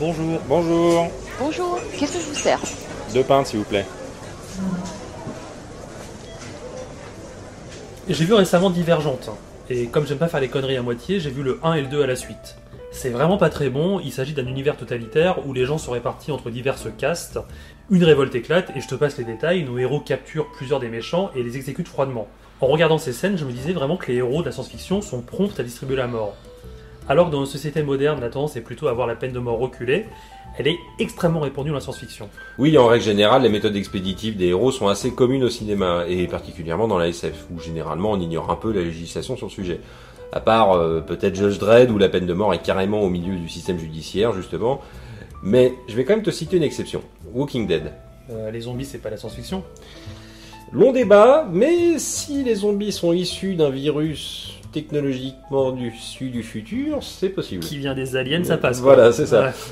Bonjour. Bonjour. Bonjour, qu'est-ce que je vous sers Deux pintes, s'il vous plaît. J'ai vu récemment Divergente. Et comme j'aime pas faire les conneries à moitié, j'ai vu le 1 et le 2 à la suite. C'est vraiment pas très bon, il s'agit d'un univers totalitaire où les gens sont répartis entre diverses castes, une révolte éclate, et je te passe les détails, nos héros capturent plusieurs des méchants et les exécutent froidement. En regardant ces scènes, je me disais vraiment que les héros de la science-fiction sont prompts à distribuer la mort. Alors que dans une société moderne, la tendance est plutôt à voir la peine de mort reculer, elle est extrêmement répandue dans la science-fiction. Oui, en règle générale, les méthodes expéditives des héros sont assez communes au cinéma, et particulièrement dans la SF, où généralement on ignore un peu la législation sur le sujet. À part euh, peut-être Judge Dredd, où la peine de mort est carrément au milieu du système judiciaire, justement. Mais je vais quand même te citer une exception. Walking Dead. Euh, les zombies, c'est pas la science-fiction? Long débat, mais si les zombies sont issus d'un virus technologiquement issu du futur, c'est possible. Qui vient des aliens, ça passe. quoi. Voilà, c'est ça. Ouais.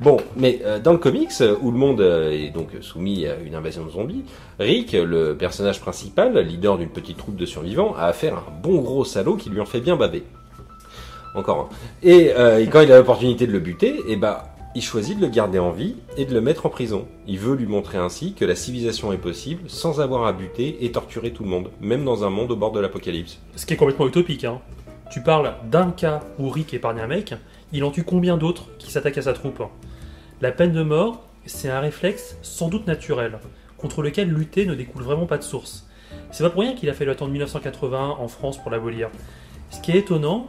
Bon, mais euh, dans le comics, euh, où le monde euh, est donc soumis à une invasion de zombies, Rick, le personnage principal, leader d'une petite troupe de survivants, a affaire à un bon gros salaud qui lui en fait bien baver. Encore un. Et, euh, et quand il a l'opportunité de le buter, et bah, il choisit de le garder en vie et de le mettre en prison. Il veut lui montrer ainsi que la civilisation est possible sans avoir à buter et torturer tout le monde, même dans un monde au bord de l'apocalypse. Ce qui est complètement utopique. Hein. Tu parles d'un cas où Rick épargne un mec, il en tue combien d'autres qui s'attaquent à sa troupe? La peine de mort, c'est un réflexe sans doute naturel, contre lequel lutter ne découle vraiment pas de source. C'est pas pour rien qu'il a fallu attendre 1981 en France pour l'abolir. Ce qui est étonnant,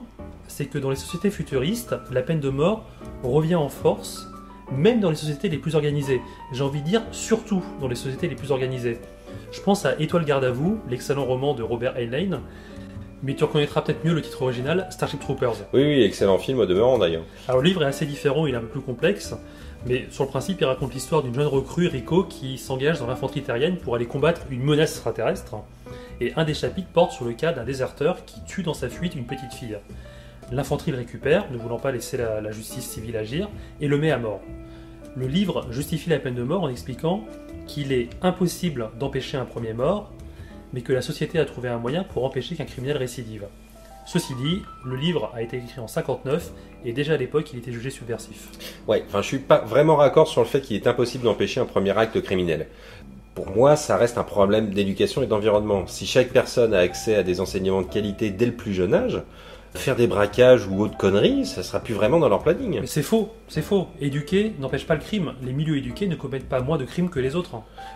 c'est que dans les sociétés futuristes, la peine de mort revient en force, même dans les sociétés les plus organisées. J'ai envie de dire surtout dans les sociétés les plus organisées. Je pense à Étoile garde à vous, l'excellent roman de Robert Heinlein, mais tu reconnaîtras peut-être mieux le titre original, Starship Troopers. Oui, oui, excellent film au demeurant d'ailleurs. Alors le livre est assez différent, il est un peu plus complexe, mais sur le principe, il raconte l'histoire d'une jeune recrue, Rico, qui s'engage dans l'infanterie terrienne pour aller combattre une menace extraterrestre. Et un des chapitres porte sur le cas d'un déserteur qui tue dans sa fuite une petite fille. L'infanterie le récupère, ne voulant pas laisser la, justice civile agir, et le met à mort. Le livre justifie la peine de mort en expliquant qu'il est impossible d'empêcher un premier mort, mais que la société a trouvé un moyen pour empêcher qu'un criminel récidive. Ceci dit, le livre a été écrit en 59 et déjà à l'époque il était jugé subversif. Ouais, enfin, je suis pas vraiment raccord sur le fait qu'il est impossible d'empêcher un premier acte criminel. Pour moi, ça reste un problème d'éducation et d'environnement. Si chaque personne a accès à des enseignements de qualité dès le plus jeune âge, faire des braquages ou autres conneries, ça sera plus vraiment dans leur planning. Mais c'est faux, c'est faux. Éduquer n'empêche pas le crime. Les milieux éduqués ne commettent pas moins de crimes que les autres.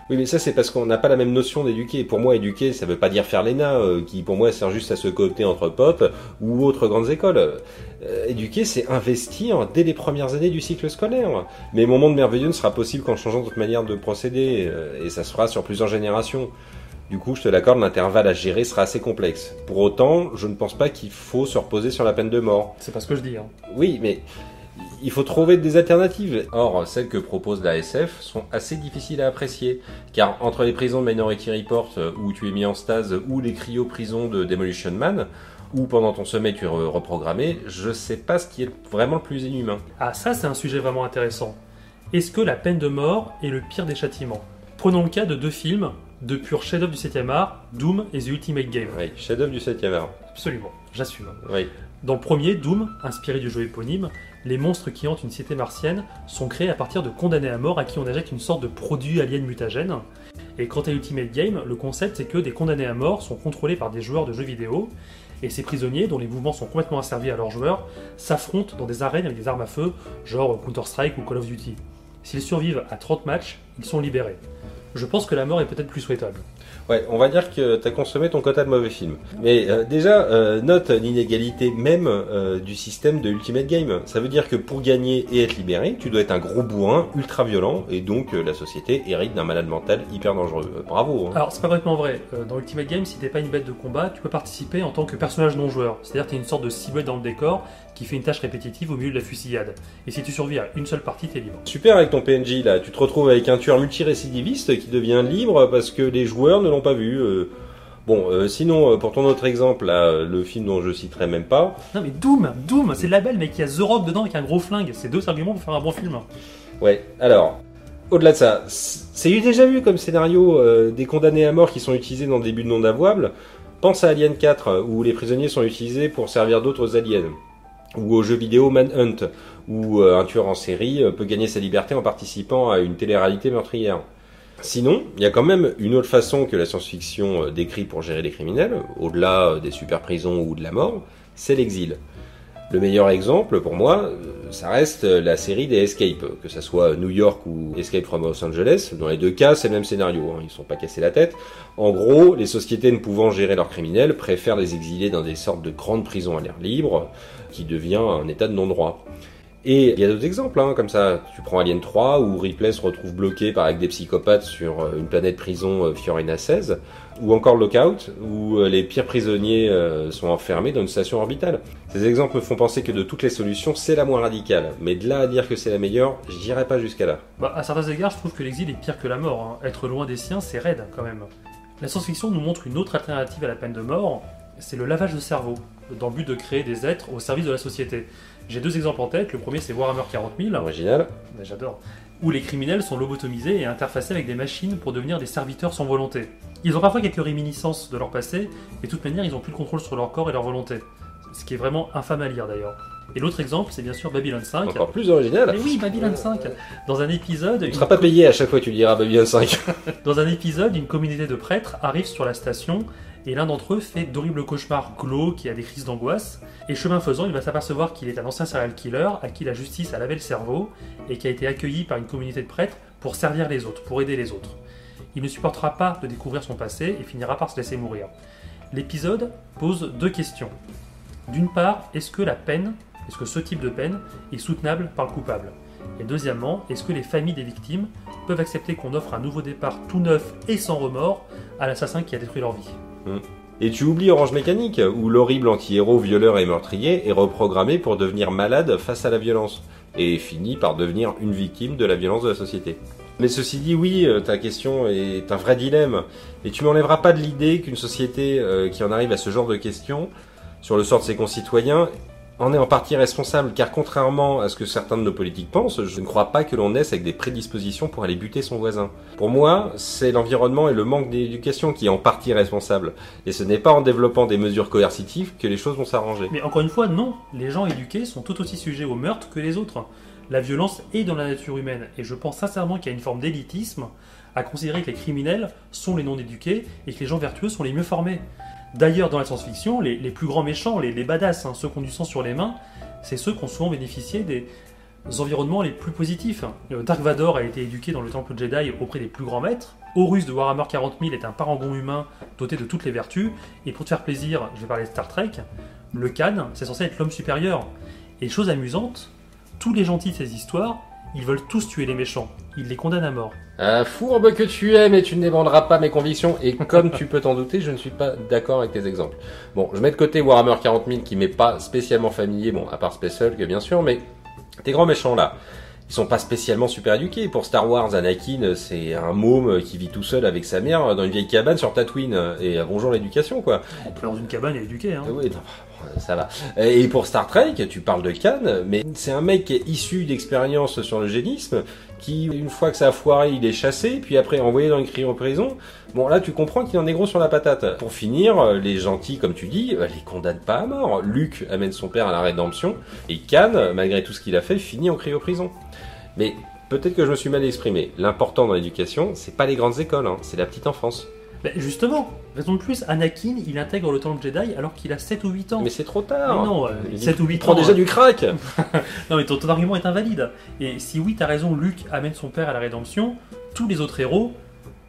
Oui, mais ça, c'est parce qu'on n'a pas la même notion d'éduquer. Pour moi, éduquer, ça veut pas dire faire l'ENA, euh, qui pour moi sert juste à se coopter entre pop ou autres grandes écoles. Euh, éduquer, c'est investir dès les premières années du cycle scolaire. Mais mon monde merveilleux ne sera possible qu'en changeant notre manière de procéder, euh, et ça se fera sur plusieurs générations. Du coup, je te l'accorde, l'intervalle à gérer sera assez complexe. Pour autant, je ne pense pas qu'il faut se reposer sur la peine de mort. C'est pas ce que je dis. Hein. Oui, mais il faut trouver des alternatives. Or, celles que propose la SF sont assez difficiles à apprécier, car entre les prisons de Minority Report euh, où tu es mis en stase ou les cryo-prisons de Demolition Man, où pendant ton sommeil tu es re- reprogrammé, je sais pas ce qui est vraiment le plus inhumain. Ah, ça c'est un sujet vraiment intéressant. Est-ce que la peine de mort est le pire des châtiments? Prenons le cas de deux films, de pur chef-d'œuvre du 7 art, Doom et The Ultimate Game. Oui, chef-d'œuvre du 7e art. Absolument, j'assume. Oui. Dans le premier, Doom, inspiré du jeu éponyme, les monstres qui hantent une cité martienne sont créés à partir de condamnés à mort à qui on injecte une sorte de produit alien mutagène. Et quant à Ultimate Game, le concept c'est que des condamnés à mort sont contrôlés par des joueurs de jeux vidéo, et ces prisonniers, dont les mouvements sont complètement asservis à leurs joueurs, s'affrontent dans des arènes avec des armes à feu, genre Counter-Strike ou Call of Duty. S'ils survivent à 30 matchs, ils sont libérés. Je pense que la mort est peut-être plus souhaitable. Ouais, on va dire que t'as consommé ton quota de mauvais films. Mais euh, déjà, euh, note l'inégalité même euh, du système de Ultimate Game. Ça veut dire que pour gagner et être libéré, tu dois être un gros bourrin, ultra violent, et donc la société hérite d'un malade mental hyper dangereux. Bravo. hein. Alors, c'est pas complètement vrai. Dans Ultimate Game, si t'es pas une bête de combat, tu peux participer en tant que personnage non joueur. C'est-à-dire que t'es une sorte de cible dans le décor qui fait une tâche répétitive au milieu de la fusillade. Et si tu survis à une seule partie, t'es libre. Super avec ton PNJ là, tu te retrouves avec un tueur multirécidiviste qui devient libre parce que les joueurs ne l'ont pas vu. euh. Bon, euh, sinon, euh, pour ton autre exemple, là, euh, le film dont je citerai même pas, Non mais Doom, Doom, c'est le label, il y a The Rock dedans avec un gros flingue. C'est deux arguments pour faire un bon film. Ouais, alors, au-delà de ça, c'est déjà vu comme scénario des condamnés à mort qui sont utilisés dans des buts non avouables. Pense à Alien 4, euh, où les prisonniers sont utilisés pour servir d'autres aliens. ou au jeu vidéo Manhunt, où un tueur en série peut gagner sa liberté en participant à une télé-réalité meurtrière. Sinon, il y a quand même une autre façon que la science-fiction euh, décrit pour gérer les criminels, au-delà euh, des super prisons ou de la mort, c'est l'exil. Le meilleur exemple, pour moi, euh, ça reste la série des Escape, que ça soit New York ou Escape from Los Angeles. Dans les deux cas, c'est le même scénario, hein, ils ne sont pas cassés la tête. En gros, les sociétés ne pouvant gérer leurs criminels préfèrent les exiler dans des sortes de grandes prisons à l'air libre, qui devient un état de non-droit. Et il y a d'autres exemples, hein, comme ça. Tu prends Alien 3, où Ripley se retrouve bloqué par avec des psychopathes sur euh, une planète prison euh, Fiorina 16, ou encore Lockout, où euh, les pires prisonniers sont enfermés dans une station orbitale. Ces exemples me font penser que de toutes les solutions, c'est la moins radicale. Mais de là à dire que c'est la meilleure, j'irai pas jusqu'à là. Bah, à certains égards, je trouve que l'exil est pire que la mort. hein. Être loin des siens, c'est raide quand même. La science-fiction nous montre une autre alternative à la peine de mort, c'est le lavage de cerveau, dans le but de créer des êtres au service de la société. J'ai deux exemples en tête. Le premier, c'est Warhammer 40 000. Original Bah, J'adore. Où les criminels sont lobotomisés et interfacés avec des machines pour devenir des serviteurs sans volonté. Ils ont parfois quelques réminiscences de leur passé, mais de toute manière, ils n'ont plus le contrôle sur leur corps et leur volonté. Ce qui est vraiment infâme à lire d'ailleurs. Et l'autre exemple, c'est bien sûr Babylon 5. Encore plus original. Mais oui, Babylon 5 Dans un épisode, Tu une, ne seras pas payé à chaque fois que tu diras Babylon 5. dans un épisode, une communauté de prêtres arrive sur la station et l'un d'entre eux fait d'horribles cauchemars glauques et a des crises d'angoisse. Et chemin faisant, il va s'apercevoir qu'il est un ancien serial killer à qui la justice a lavé le cerveau et qui a été accueilli par une communauté de prêtres pour servir les autres, pour aider les autres. Il ne supportera pas de découvrir son passé et finira par se laisser mourir. L'épisode pose deux questions. D'une part, est-ce que la peine, est-ce que ce type de peine est soutenable par le coupable? Et deuxièmement, est-ce que les familles des victimes peuvent accepter qu'on offre un nouveau départ tout neuf et sans remords à l'assassin qui a détruit leur vie? Et tu oublies Orange Mécanique, où l'horrible anti-héros violeur et meurtrier est reprogrammé pour devenir malade face à la violence, et finit par devenir une victime de la violence de la société. Mais ceci dit, oui, euh, ta question est un vrai dilemme, et tu m'enlèveras pas de l'idée qu'une société euh, qui en arrive à ce genre de questions, sur le sort de ses concitoyens, en est en partie responsable, car contrairement à ce que certains de nos politiques pensent, je ne crois pas que l'on naisse avec des prédispositions pour aller buter son voisin. Pour moi, c'est l'environnement et le manque d'éducation qui est en partie responsable. Et ce n'est pas en développant des mesures coercitives que les choses vont s'arranger. Mais encore une fois, non, les gens éduqués sont tout aussi sujets au meurtre que les autres. La violence est dans la nature humaine, et je pense sincèrement qu'il y a une forme d'élitisme à considérer que les criminels sont les non-éduqués et que les gens vertueux sont les mieux formés. D'ailleurs, dans la science-fiction, les, plus grands méchants, les, les badass, hein, ceux qui ont du sang sur les mains, c'est ceux qui ont souvent bénéficié des environnements les plus positifs. Euh, Dark Vador a été éduqué dans le temple Jedi auprès des plus grands maîtres. Horus de Warhammer 40 000 est un parangon humain doté de toutes les vertus. Et pour te faire plaisir, je vais parler de Star Trek. Le Khan, c'est censé être l'homme supérieur. Et chose amusante, tous les gentils de ces histoires, ils veulent tous tuer les méchants. Ils les condamnent à mort. Un fourbe que tu es, mais tu ne défendras pas mes convictions, et comme tu peux t'en douter, je ne suis pas d'accord avec tes exemples. Bon, je mets de côté Warhammer 40 000 qui m'est pas spécialement familier, bon, à part Space Hulk bien sûr, mais tes grands méchants là, ils sont pas spécialement super éduqués. Pour Star Wars, Anakin, c'est un môme qui vit tout seul avec sa mère dans une vieille cabane sur Tatooine, et bonjour l'éducation quoi. On peut dans une cabane et éduquer. Hein. Ah Oui, non, ça va. Et pour Star Trek, tu parles de Khan, mais c'est un mec issu d'expériences sur le génisme, qui, une fois que ça a foiré, il est chassé, puis après envoyé dans une cryo-prison. Bon, là, tu comprends qu'il en est gros sur la patate. Pour finir, les gentils, comme tu dis, euh, les condamnent pas à mort. Luke amène son père à la rédemption, et Khan, malgré tout ce qu'il a fait, finit en cryo-prison. Mais peut-être que je me suis mal exprimé. L'important dans l'éducation, c'est pas les grandes écoles, hein, c'est la petite enfance. Ben, justement, raison de plus, Anakin, il intègre le temple Jedi alors qu'il a 7 ou 8 ans. Mais c'est trop Mais tard. non, euh, Il 7 ou 8 prend ans. déjà euh, du crack. Non, mais ton, ton argument est invalide. Et si oui, t'as raison, Luke amène son père à la rédemption, tous les autres héros,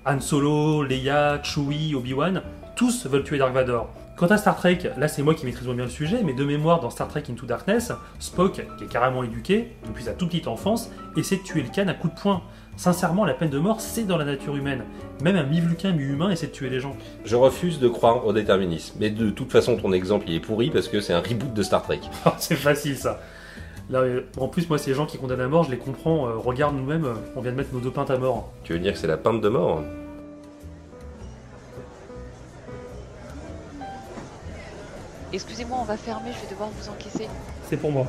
Han Solo, Leia, Chewie, Obi-Wan, tous veulent tuer Dark Vador. Quant à Star Trek, là c'est moi qui maîtrise moins bien le sujet, mais de mémoire dans Star Trek Into Darkness, Spock, qui est carrément éduqué depuis sa toute petite enfance, essaie de tuer le Khan à coups de poing. Sincèrement, la peine de mort, c'est dans la nature humaine. Même un mi-vulcain, mi-humain essaie de tuer les gens. Je refuse de croire au déterminisme. Mais de toute façon, ton exemple, il est pourri parce que c'est un reboot de Star Trek. c'est facile ça. Là, euh, en plus, moi, ces gens qui condamnent à mort, je les comprends. Euh, regarde nous-mêmes, euh, on vient de mettre nos deux pintes à mort. Tu veux dire que c'est la pinte de mort Excusez-moi, on va fermer, je vais devoir vous encaisser. C'est pour moi.